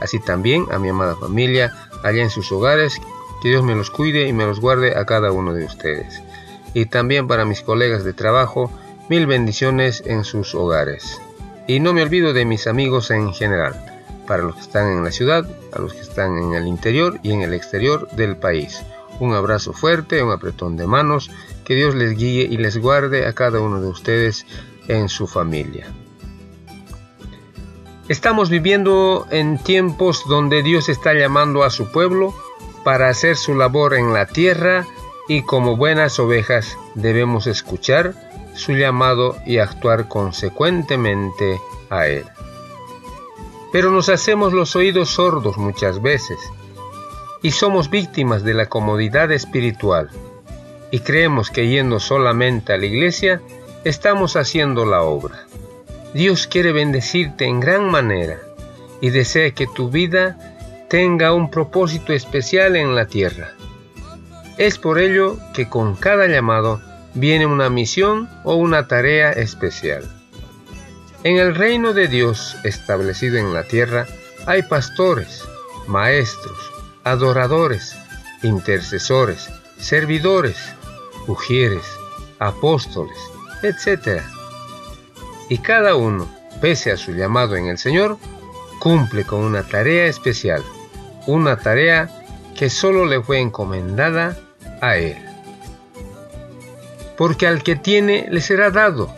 así también a mi amada familia allá en sus hogares. Que Dios me los cuide y me los guarde a cada uno de ustedes. Y también para mis colegas de trabajo, mil bendiciones en sus hogares. Y no me olvido de mis amigos en general, para los que están en la ciudad, a los que están en el interior y en el exterior del país. Un abrazo fuerte, un apretón de manos, que Dios les guíe y les guarde a cada uno de ustedes en su familia. Estamos viviendo en tiempos donde Dios está llamando a su pueblo para hacer su labor en la tierra y como buenas ovejas debemos escuchar su llamado y actuar consecuentemente a él. Pero nos hacemos los oídos sordos muchas veces y somos víctimas de la comodidad espiritual y creemos que yendo solamente a la iglesia estamos haciendo la obra. Dios quiere bendecirte en gran manera y desea que tu vida tenga un propósito especial en la tierra. Es por ello que con cada llamado viene una misión o una tarea especial. En el reino de Dios establecido en la tierra hay pastores, maestros, adoradores, intercesores, servidores, mujeres, apóstoles, etc y cada uno, pese a su llamado en el Señor, cumple con una tarea especial, una tarea que solo le fue encomendada a Él. Porque al que tiene le será dado,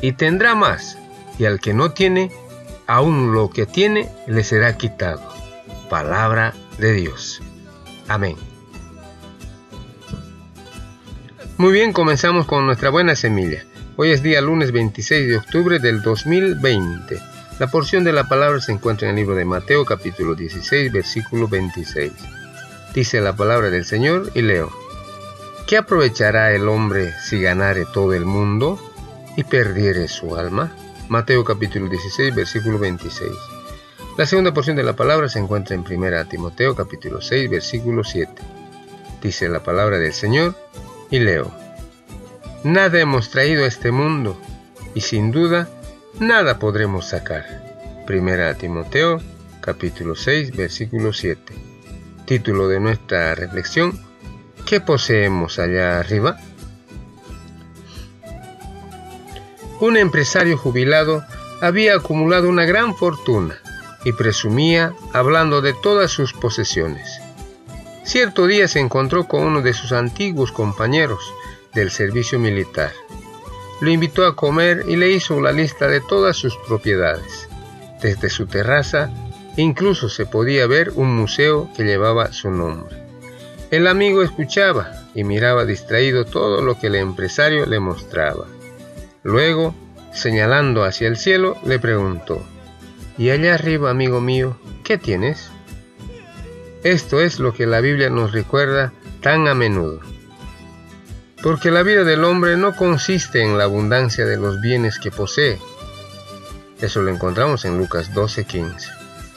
y tendrá más, y al que no tiene, aún lo que tiene le será quitado. Palabra de Dios. Amén. Muy bien, comenzamos con nuestra buena semilla. Hoy es día lunes 26 de octubre del 2020. La porción de la palabra se encuentra en el libro de Mateo capítulo 16 versículo 26. Dice la palabra del Señor y leo. ¿Qué aprovechará el hombre si ganare todo el mundo y perdiere su alma? Mateo capítulo 16 versículo 26. La segunda porción de la palabra se encuentra en 1 Timoteo capítulo 6 versículo 7. Dice la palabra del Señor y leo. Nada hemos traído a este mundo y sin duda nada podremos sacar. Primera Timoteo capítulo 6 versículo 7. Título de nuestra reflexión. ¿Qué poseemos allá arriba? Un empresario jubilado había acumulado una gran fortuna y presumía hablando de todas sus posesiones. Cierto día se encontró con uno de sus antiguos compañeros, del servicio militar. Lo invitó a comer y le hizo la lista de todas sus propiedades. Desde su terraza incluso se podía ver un museo que llevaba su nombre. El amigo escuchaba y miraba distraído todo lo que el empresario le mostraba. Luego, señalando hacia el cielo, le preguntó, ¿Y allá arriba, amigo mío, qué tienes? Esto es lo que la Biblia nos recuerda tan a menudo porque la vida del hombre no consiste en la abundancia de los bienes que posee. Eso lo encontramos en Lucas 12:15.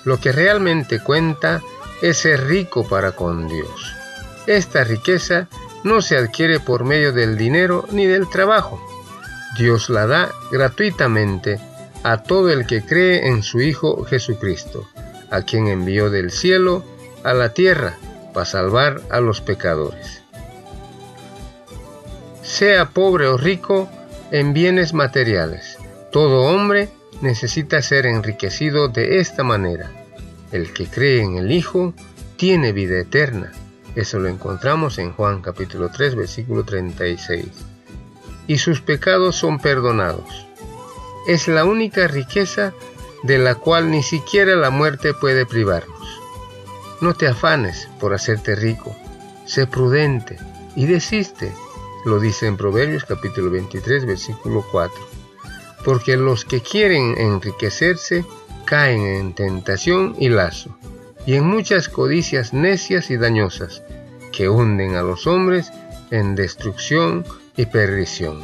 Lo que realmente cuenta es ser rico para con Dios. Esta riqueza no se adquiere por medio del dinero ni del trabajo. Dios la da gratuitamente a todo el que cree en su Hijo Jesucristo, a quien envió del cielo a la tierra para salvar a los pecadores sea pobre o rico en bienes materiales. Todo hombre necesita ser enriquecido de esta manera. El que cree en el Hijo tiene vida eterna. Eso lo encontramos en Juan capítulo 3 versículo 36. Y sus pecados son perdonados. Es la única riqueza de la cual ni siquiera la muerte puede privarnos. No te afanes por hacerte rico. Sé prudente y desiste lo dice en Proverbios capítulo 23, versículo 4. Porque los que quieren enriquecerse caen en tentación y lazo, y en muchas codicias necias y dañosas que hunden a los hombres en destrucción y perdición.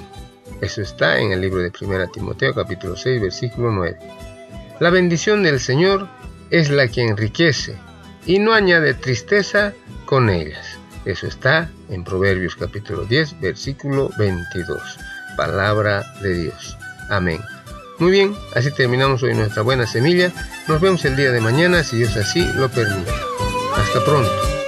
Eso está en el libro de 1 Timoteo capítulo 6 versículo 9. La bendición del Señor es la que enriquece y no añade tristeza con ellas. Eso está en Proverbios capítulo 10 versículo 22. Palabra de Dios. Amén. Muy bien, así terminamos hoy nuestra buena semilla. Nos vemos el día de mañana si Dios así lo permite. Hasta pronto.